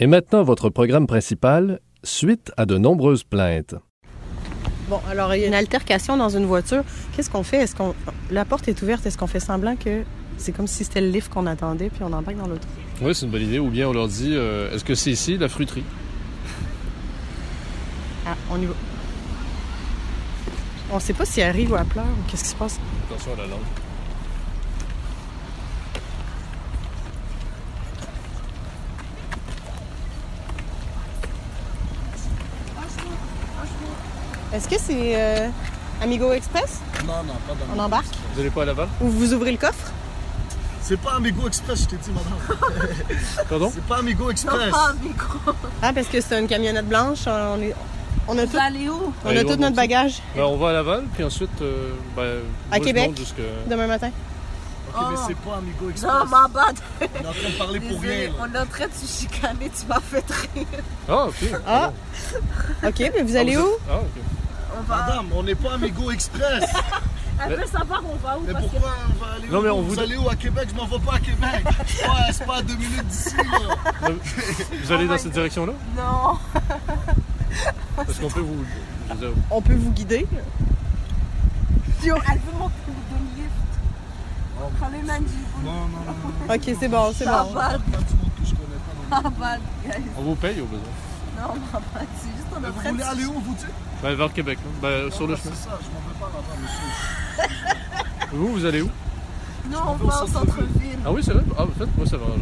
Et maintenant, votre programme principal, suite à de nombreuses plaintes. Bon, alors il y a une altercation dans une voiture. Qu'est-ce qu'on fait? Est-ce qu'on la porte est ouverte? Est-ce qu'on fait semblant que c'est comme si c'était le lift qu'on attendait puis on embarque dans l'auto? Oui, c'est une bonne idée. Ou bien on leur dit euh, est-ce que c'est ici la fruiterie? Ah, on y va. On sait pas si elle rit ou elle pleure ou qu'est-ce qui se passe. Attention à la langue. Est-ce que c'est euh, Amigo Express? Non, non, pas dans On embarque? Vous n'allez pas à Laval? Ou vous ouvrez le coffre? C'est pas Amigo Express, je t'ai dit, madame. Pardon? C'est pas Amigo Express. Ah, parce que c'est une camionnette blanche. On, est, on a tout, allez où? on Allez, a tout notre bagage Ben, on va à Laval, puis ensuite, euh, ben, moi, je Québec. monte jusque- demain matin. Ok, mais c'est pas Amigo Express. Non, ma bad. On est en train de parler pour Désolée, rien. là. on est en train de se chicaner, tu m'as fait rire. Ah, ok. Ah! OK, mais vous allez Ah, où? êtes- Ah, ok. On va... Madame, on n'est pas Amigo Express. Elle veut savoir on va où Mais parce que... pourquoi on va aller Non, où mais on Vous vous- allez où à Québec Je m'en vais pas à Québec. Pas, c'est pas à deux minutes d'ici. là. Vous allez dans cette direction-là Non. Parce qu'on peut vous. dire, On peut vous guider. Yo, elle veut monter le lift. Prends les mains du Non, non, non. non. OK, c'est bon, c'est bon. ma bad, guys. on vous paye au besoin. Non, ma bad, c'est juste en vous train de... voulez aller où, vous dites Ben, vers Québec, là. Ben, sur le Non, chemin. C'est ça, je m'en vais pas là-bas, monsieur. Vous, vous allez où? Non, on va au centre-ville. Ah oui, c'est vrai Ah, en fait, moi, ça va là.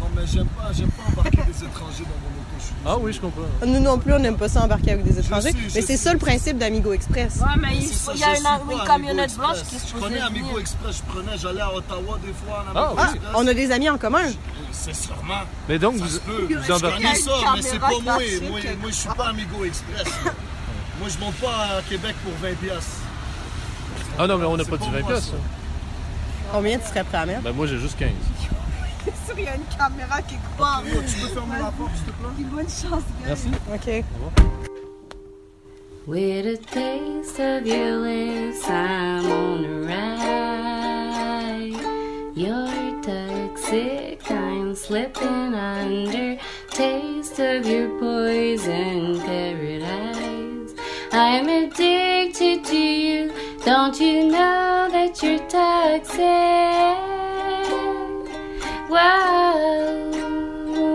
Non, mais j'aime pas, j'aime pas embarquer des étrangers dans mon auto. Je suis Ah oui, je comprends. Nous non plus, on n'aime pas ça embarquer avec des étrangers. sais, mais c'est ça le principe d'Amigo Express. Ouais, mais il, ça, il y a une, une camionnette blanche qui se Je connais Amigo. Express, je prenais, j'allais à Ottawa des fois en Amigo Ah, oui. Ah, on a des amis en commun. C'est sûrement. Mais donc, Ça vous, se peut. vous Je embarquez. ça, mais c'est pas moi. Moi, moi, je suis pas Amigo Express. Moi, je monte pas à Québec pour 20 piastres. Ah non, mais on n'a pas pas du 20 moi, piastres. Combien tu serais prêt à mettre? Ben, moi, j'ai juste 15. C'est sûr, il y a une caméra quelque part. Yo, tu peux fermer la porte, s'il te plaît? Bonne chance, gars. Merci. OK. With a taste of your lips, I'm on a ride. You're toxic, slipping under. Taste of your poison paradise. I'm addicted to you. Don't you know that you're toxic? Wow,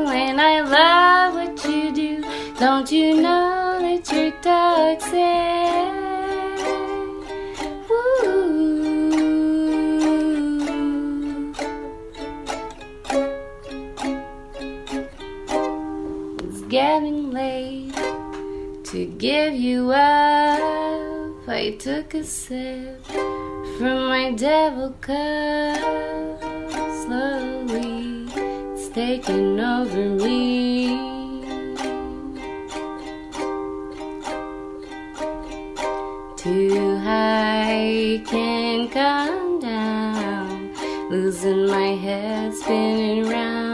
and I love what you do. Don't you know that you're toxic? Give you up. I took a sip from my devil cup. Slowly, it's taking over me. Too high can't come down, losing my head, spinning round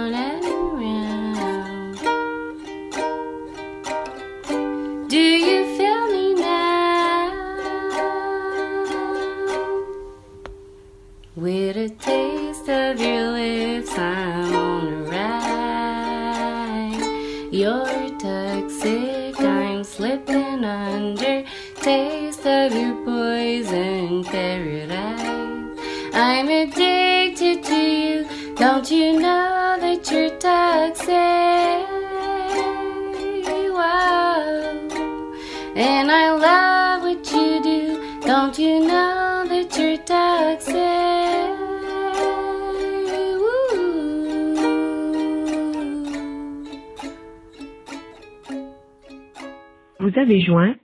Vous avez joint.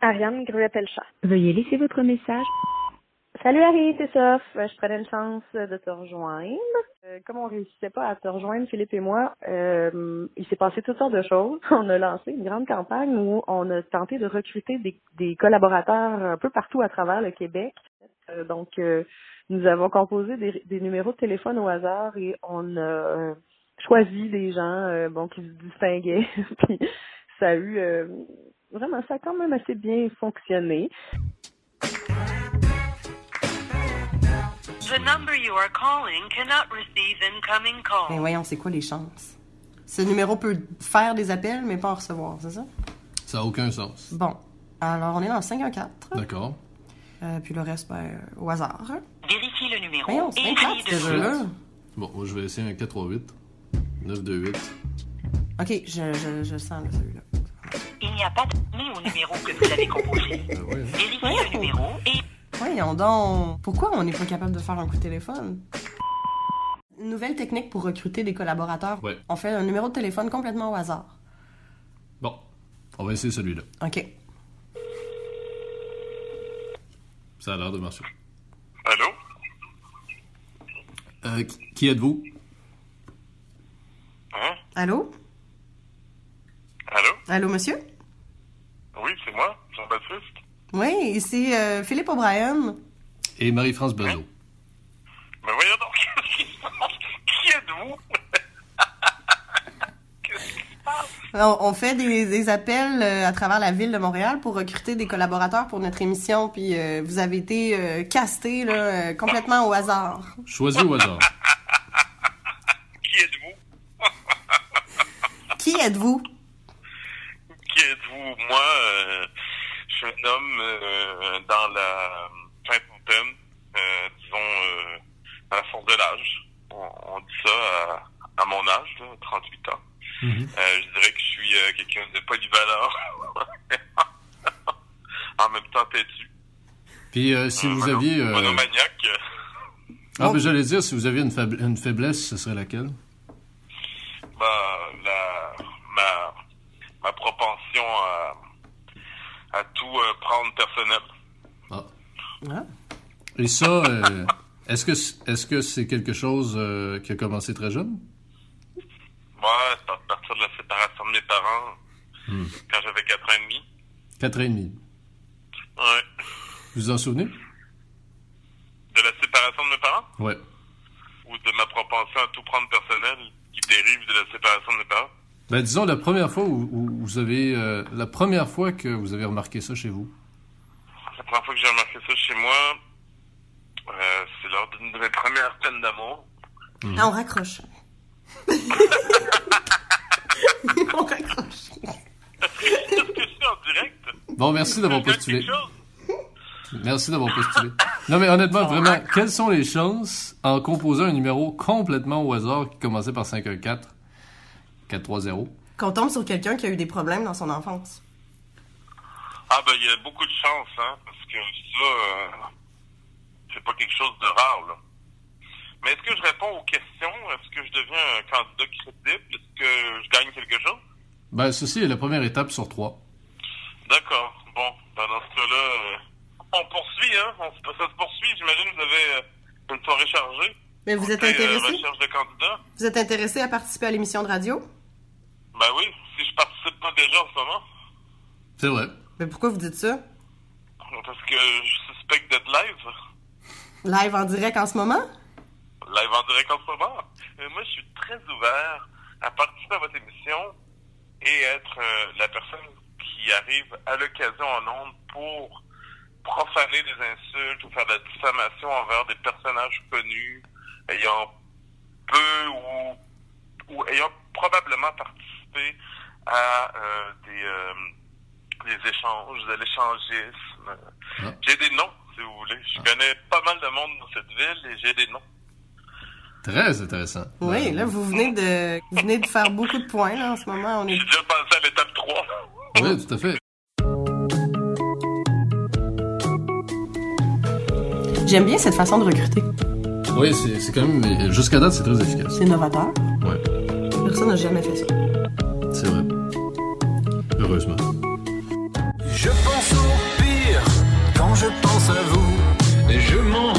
Ariane Gruet-Pelchat. Veuillez laisser votre message. Salut Harry, c'est Soph. Euh, Je prenais une chance de te rejoindre. Euh, comme on réussissait pas à te rejoindre, Philippe et moi, euh, il s'est passé toutes sortes de choses. On a lancé une grande campagne où on a tenté de recruter des, des collaborateurs un peu partout à travers le Québec. Euh, donc, euh, nous avons composé des, des numéros de téléphone au hasard et on a euh, choisi des gens euh, bon qui se distinguaient. Puis ça a eu euh, vraiment ça a quand même assez bien fonctionné. The number you are calling cannot receive incoming Ben calls. voyons, c'est quoi les chances? Ce numéro peut faire des appels, mais pas en recevoir, c'est ça? Ça n'a aucun sens. Bon. Alors, on est dans le 514. D'accord. Euh, puis le reste, ben, au hasard. Vérifiez le numéro Voyons, et c'est ce jeu-là. Bon, moi, je vais essayer un 438. 928. OK, je, je, je sens là, celui-là. Il n'y a pas d'ennemi au numéro que vous avez composé. Ah ouais, hein? Vérifiez le numéro et Voyons donc. Pourquoi on n'est pas capable de faire un coup de téléphone? Une nouvelle technique pour recruter des collaborateurs. Ouais. On fait un numéro de téléphone complètement au hasard. Bon, on va essayer celui-là. OK. Ça a l'air de marcher. Allô? Euh, qui- qui êtes-vous? Hein? Allô? Allô? Allô, monsieur? Oui, c'est moi, Jean-Baptiste. Oui, ici euh, Philippe O'Brien. Et Marie-France Bezot. Mais voyons donc, qu'est-ce qui se passe? Qui êtes-vous? qu'est-ce qui se passe? On, on fait des, des appels euh, à travers la ville de Montréal pour recruter des collaborateurs pour notre émission, puis euh, vous avez été euh, casté là, complètement au hasard. Choisis au hasard. Qui êtes-vous? Qui êtes-vous? Qui êtes-vous? Moi, euh, je suis un homme euh, dans la cinquantaine, euh, disons, euh, à la force de l'âge. On, on dit ça à, à mon âge, là, 38 ans. Mhm. Euh, je dirais que je suis euh, quelqu'un de polyvalent. en même temps têtu. Puis euh, si vous mono- aviez... euh, Monomaniaque. Ah, ben j'allais dire, si vous aviez une faiblesse, ce serait laquelle? bah, la, ma, ma propension à, à tout euh, prendre personnel. Ah. Ah. Et ça, euh, est-ce que est-ce que c'est quelque chose euh, qui a commencé très jeune? Ouais, c'est à partir de la séparation de mes parents, Hmm. quand j'avais 4 ans et demi. Quatre ans et demi. Ouais. Vous vous en souvenez? De la séparation de mes parents? Ouais. ou de ma propension à tout prendre personnel qui dérive de la séparation de mes parents? Ben disons la première fois où, où vous avez euh, la première fois que vous avez remarqué ça chez vous? La première fois que j'ai remarqué ça chez moi, euh, c'est lors d'une de mes premières peines d'amour. Ah, on raccroche. on raccroche. Est-ce que je suis en direct? Bon, merci d'avoir postulé. Merci d'avoir postulé. Non mais honnêtement, vraiment, quelles sont les chances en composant un numéro complètement au hasard qui commençait par 514 430? Qu'on tombe sur quelqu'un qui a eu des problèmes dans son enfance. Ah ben il y a beaucoup de chance, hein, parce que ça, euh, c'est pas quelque chose de rare, là. Mais est-ce que je réponds aux questions? Est-ce que je deviens un candidat crédible? Est-ce que je gagne quelque chose? Ben ceci est la première étape sur trois. D'accord. Bon, ben dans ce cas-là, euh, on poursuit, hein? On ça se poursuit. J'imagine que vous avez euh, une soirée chargée. Mais vous êtes euh, intéressé? recherche de candidats? Vous êtes intéressé à participer à l'émission de radio? Ben oui, si je participe pas déjà en ce moment. C'est vrai. Mais pourquoi vous dites ça? Parce que je suspecte d'être live. Live en direct en ce moment? live en direct en ce moment. Euh, moi, je suis très ouvert à participer à votre émission et être euh, la personne qui arrive à l'occasion en ondes pour profaner des insultes ou faire de la diffamation envers des personnages connus ayant peu ou, ou ayant probablement participé à euh, des, euh, des échanges, de l'échangisme. Ah. J'ai des noms, si vous voulez. Je connais pas mal de monde dans cette ville et j'ai des noms. Très intéressant. Oui, là, vous venez de, vous venez de faire beaucoup de points, là, en ce moment. On est... J'ai déjà passé à l'étape 3. Oui, tout à fait. J'aime bien cette façon de recruter. Oui, c'est c'est quand même jusqu'à date c'est très efficace. C'est novateur. Ouais, Personne n'a jamais fait ça. c'est vrai. Heureusement. Je pense au pire quand je pense à vous. Et je m'en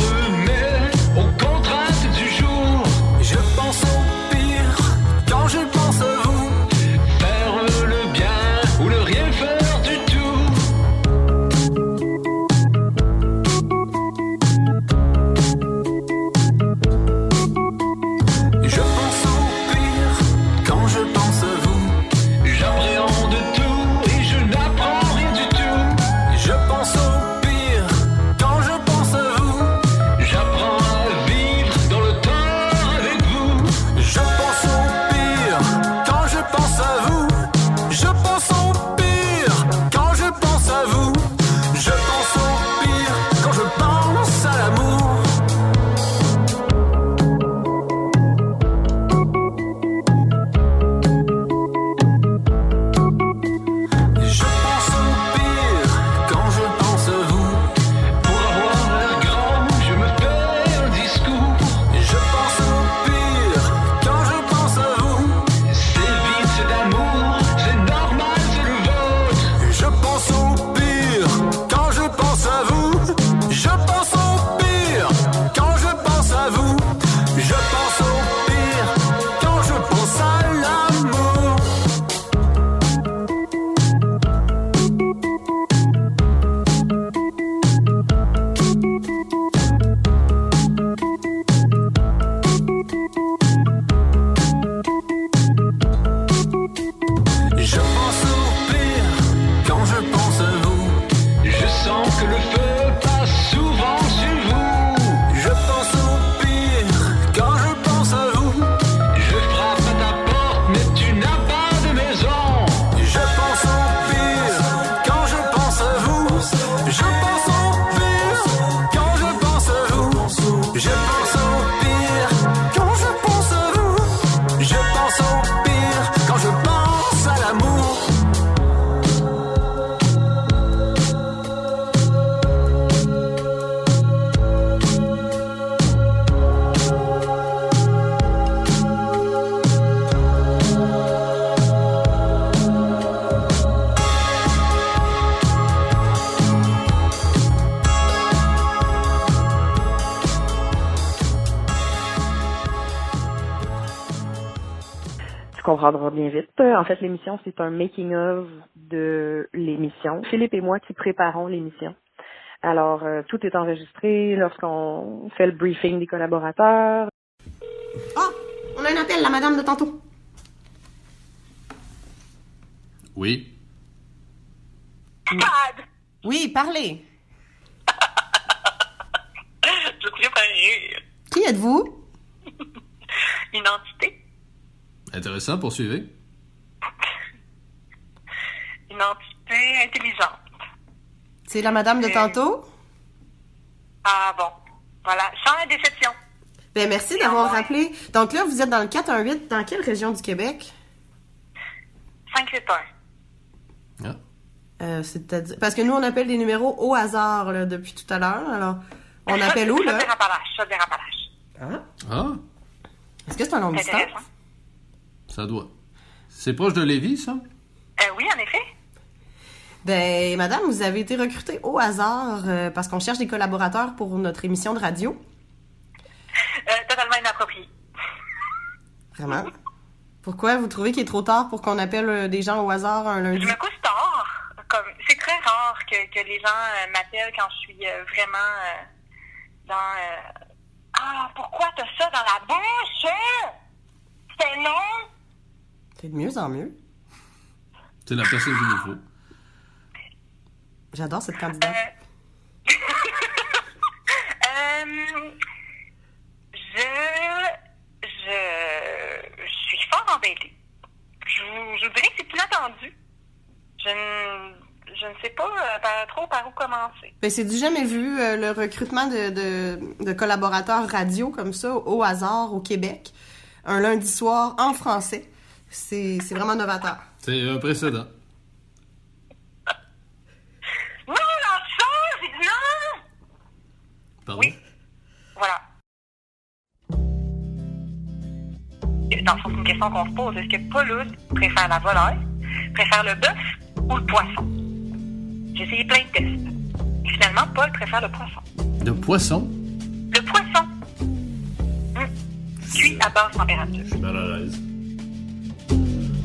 que le feu comprendras bien vite. Euh, En fait, l'émission, c'est un making-of de l'émission. Philippe et moi qui préparons l'émission. Alors, euh, tout est enregistré lorsqu'on fait le briefing des collaborateurs. Ah! On a un appel, la madame de tantôt. Oui. Oui, parlez. Je suis pas rire. Qui êtes-vous? Une entité. Intéressant, poursuivez. Une entité intelligente. C'est la madame de Euh. tantôt? Ah bon. Voilà. Sans la déception. Ben, merci d'avoir rappelé. Donc là, vous êtes dans le 418. Dans quelle région du Québec? 581. Euh, c'est-à-dire... Parce que nous, on appelle des numéros au hasard, là, depuis tout à l'heure. Alors, on appelle où, là? Chaudière-Appalaches. Ah. Ah, Est-ce que c'est un long C'est distance? Ça doit. C'est proche de Lévis, ça? Euh, oui, en effet. Ben, madame, vous avez été recrutée au hasard euh, parce qu'on cherche des collaborateurs pour notre émission de radio. Euh, totalement inapproprié. Vraiment? Pourquoi? Vous trouvez qu'il est trop tard pour qu'on appelle euh, des gens au hasard un lundi? Je me couche tard. Comme, c'est très rare que, que les gens euh, m'appellent quand je suis euh, vraiment euh, dans... euh, ah, pourquoi t'as ça dans la bouche? hein? C'est non? C'est de mieux en mieux. C'est la personne qu'il nous faut. J'adore cette candidate. Euh, je, je, je suis fort embêtée. Je vous, je vous dirais que c'est inattendu. Je ne, je ne sais pas euh, par- trop par où commencer. Ben, c'est du jamais vu, euh, le recrutement de, de, de collaborateurs radio comme ça, au hasard, au Québec, un lundi soir en français. C'est vraiment novateur. C'est un précédent. Non, non, j'ai dit non! Pardon? Voilà. Dans le fond, c'est une question qu'on se pose. Est-ce que Paulus préfère la volaille, préfère le bœuf ou le poisson? J'ai essayé plein de tests. Et finalement, Paul préfère le poisson. De poisson? Le poisson! Hum. Cuit à basse température. Je suis mal à l'aise.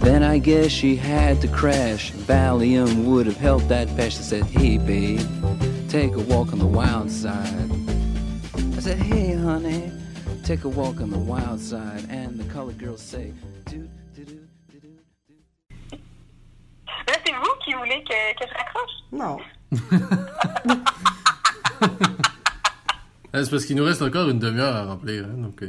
Then I guess she had to crash. Valium would have helped that patch. She said, Hey, babe, take a walk on the wild side. I said, Hey, honey, take a walk on the wild side. And the colored girls say, Dude, Là, c'est vous qui voulez que, que je raccroche? Non. Ah, c'est parce qu'il nous reste encore une demi-heure à remplir. Hein, donc,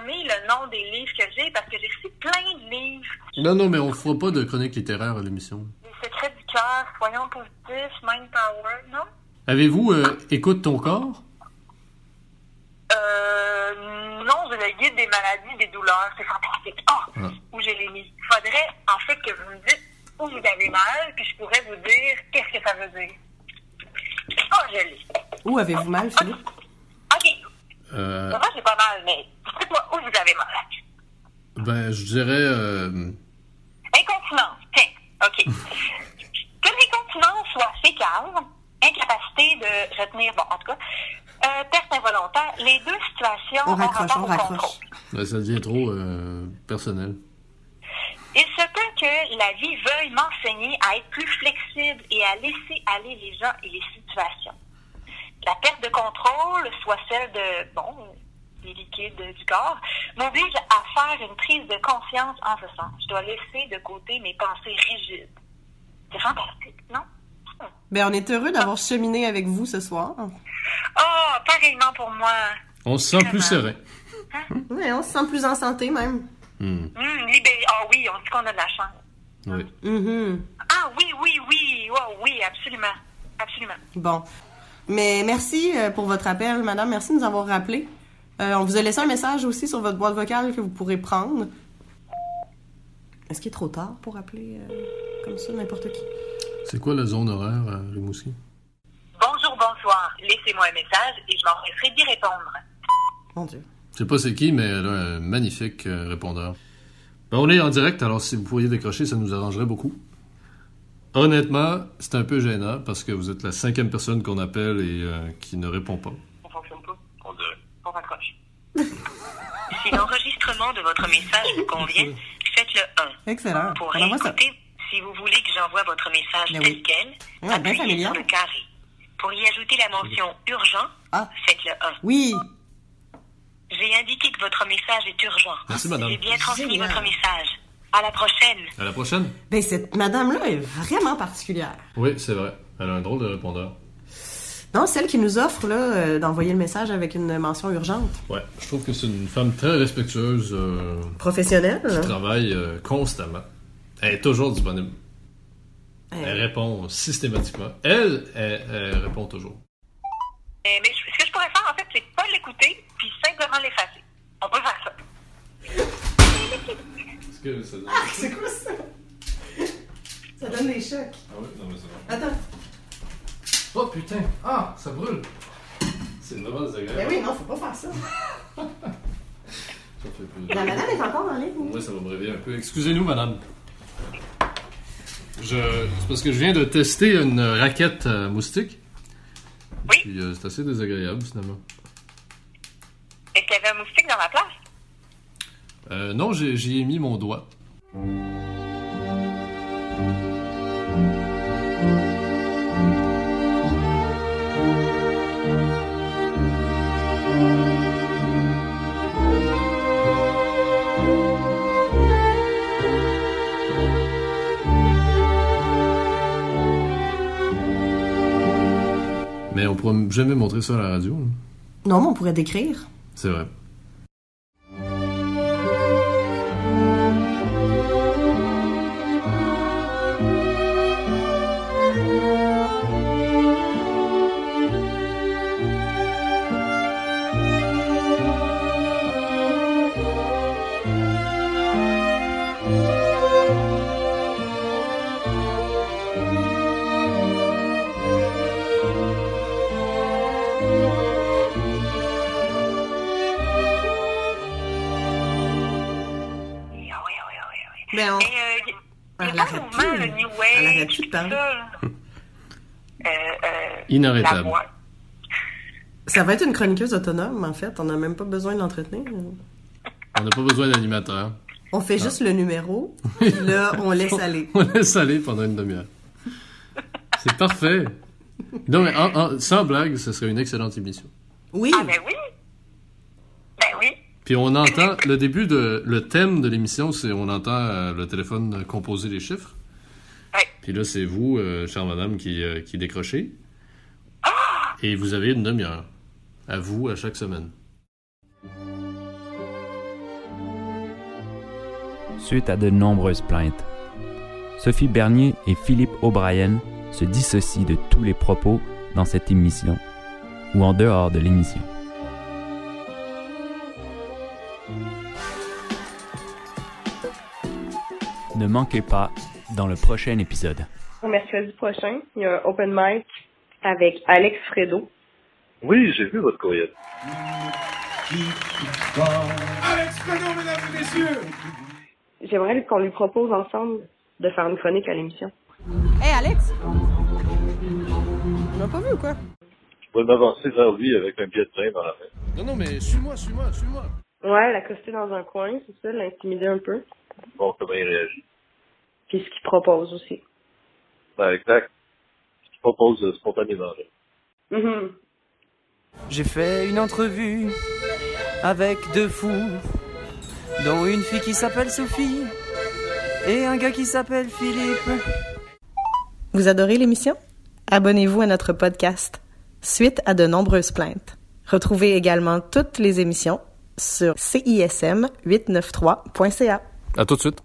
nommer le nom des livres que j'ai parce que j'ai reçu plein de livres. Non, non, mais on fera pas de chronique littéraire à l'émission. Les secrets du cœur, Soyons positifs, Mind Power, non? Avez-vous euh, Écoute ton corps? Euh, non, j'ai le guide des maladies, des douleurs. C'est fantastique. Ah! Ah. Où je l'ai mis? Il faudrait, en fait, que vous me dites où vous avez mal, puis je pourrais vous dire qu'est-ce que ça veut dire. Ah, je l'ai. Où avez-vous mal, Philippe? OK. Euh, Moi, j'ai pas mal, mais dites-moi où vous avez mal. ben, je dirais... euh, Incontinence. Tiens, OK. que l'incontinence soit fécale, incapacité de retenir, bon, en tout cas, euh, perte involontaire, les deux situations On ont rapport on au raccroche. contrôle. ben, ça devient trop euh, personnel. Il se peut que la vie veuille m'enseigner à être plus flexible et à laisser aller les gens et les situations. La perte de contrôle, soit celle de, bon, des liquides du corps, m'oblige à faire une prise de conscience en ce sens. Je dois laisser de côté mes pensées rigides. C'est fantastique, non? Ben, on est heureux d'avoir cheminé avec vous ce soir. Oh, pareillement pour moi. On se sent plus serein. Ouais, on se sent plus en santé, même. Hmm, Hum, libéré. Ah oui, on dit qu'on a de la chance. oui. Mhm. Ah oui, oui, oui. Oh, oui, absolument. Absolument. Bon. Mais merci euh, pour votre appel, madame. Merci de nous avoir rappelé. Euh, on vous a laissé un message aussi sur votre boîte vocale que vous pourrez prendre. Est-ce qu'il est trop tard pour appeler euh, comme ça n'importe qui? C'est quoi la zone horaire à Rimouski? Bonjour, bonsoir. Laissez-moi un message et je m'empresserai d'y répondre. Mon Dieu. Je sais pas c'est qui, mais elle a un magnifique euh, répondeur. Ben, on est en direct, alors si vous pourriez décrocher, ça nous arrangerait beaucoup. Honnêtement, c'est un peu gênant parce que vous êtes la cinquième personne qu'on appelle et euh, qui ne répond pas. On dirait. On raccroche. si l'enregistrement de votre message vous convient, faites le 1. Excellent. Pour ça. réécouter, si vous voulez que j'envoie votre message Ben tel oui. quel, Ouais, bien appuyez familial. sur le carré. Pour y ajouter la mention urgent, Ah. faites le 1. Oui. J'ai indiqué que votre message est urgent. Merci, madame. J'ai bien transmis Génial. votre message. À la prochaine. À la prochaine? Ben, cette madame-là est vraiment particulière. Oui, c'est vrai. Elle a un drôle de répondeur. Non, celle qui nous offre là, euh, d'envoyer le message avec une mention urgente. Ouais, je trouve que c'est une femme très respectueuse euh, Professionnelle. qui hein? travaille euh, constamment. Elle est toujours disponible. Elle répond systématiquement. Elle, elle, elle répond toujours. Mais je- ce que je pourrais faire, en fait, c'est pas l'écouter, puis simplement l'effacer. On peut faire ça. Est-ce que ça donne... Ah, c'est quoi ça? Ça donne des chocs. Ah oui, non mais c'est bon. Attends. Oh putain! Ah, ça brûle! C'est vraiment désagréable. Ben oui, non, faut pas faire ça. Ça fait plaisir. La madame est encore dans les Moi, ça va me réveiller un peu. Excusez-nous, madame. Je... C'est parce que je viens de tester une raquette euh, moustique. Oui. Puis euh, c'est assez désagréable, finalement. Est-ce qu'il y avait un moustique dans ma place? Euh, non, j'ai- j'y ai mis mon doigt. Mais on pourra jamais montrer ça à la radio. Non, mais on pourrait décrire. C'est vrai. Ça. là. euh, euh, Inarrêtable. voix. Ça va être une chroniqueuse autonome, en fait. On n'a même pas besoin de l'entretenir. On n'a pas besoin d'animateur. On fait juste le numéro, puis là, on laisse aller. On laisse aller pendant une demi-heure. C'est parfait. Non, mais en- en- sans blague, ce serait une excellente émission. Oui. Ah, ben oui. Ben oui. Puis on entend le début de le thème de l'émission, c'est on entend euh, le téléphone composer les chiffres. Puis là, c'est vous, euh, chère madame, qui, euh, qui décrochez. Et vous avez une demi-heure. À vous, à chaque semaine. Suite à de nombreuses plaintes, Sophie Bernier et Philippe O'Brien se dissocient de tous les propos dans cette émission ou en dehors de l'émission. Ne manquez pas dans le prochain épisode. Mercredi prochain, il y a un open mic avec Alex Fredo. Oui, j'ai vu votre courriel. Alex Fredo, mesdames et messieurs! J'aimerais qu'on lui propose ensemble de faire une chronique à l'émission. Hey, Alex! On l'a pas vu ou quoi? Je pourrais m'avancer vers lui avec un billet de train dans la main. Non, non, mais suis-moi, suis-moi, suis-moi. Ouais, l'accoster dans un coin, c'est ça, l'intimider un peu. Bon, comment il réagit? Puis ce qu'il propose aussi. Ben, exact. Ce qu'il propose euh, spontanément. là. Mhm. J'ai fait une entrevue avec deux fous, dont une fille qui s'appelle Sophie et un gars qui s'appelle Philippe. Vous adorez l'émission? Abonnez-vous à notre podcast. Suite à de nombreuses plaintes. Retrouvez également toutes les émissions sur cism893.ca. À tout de suite.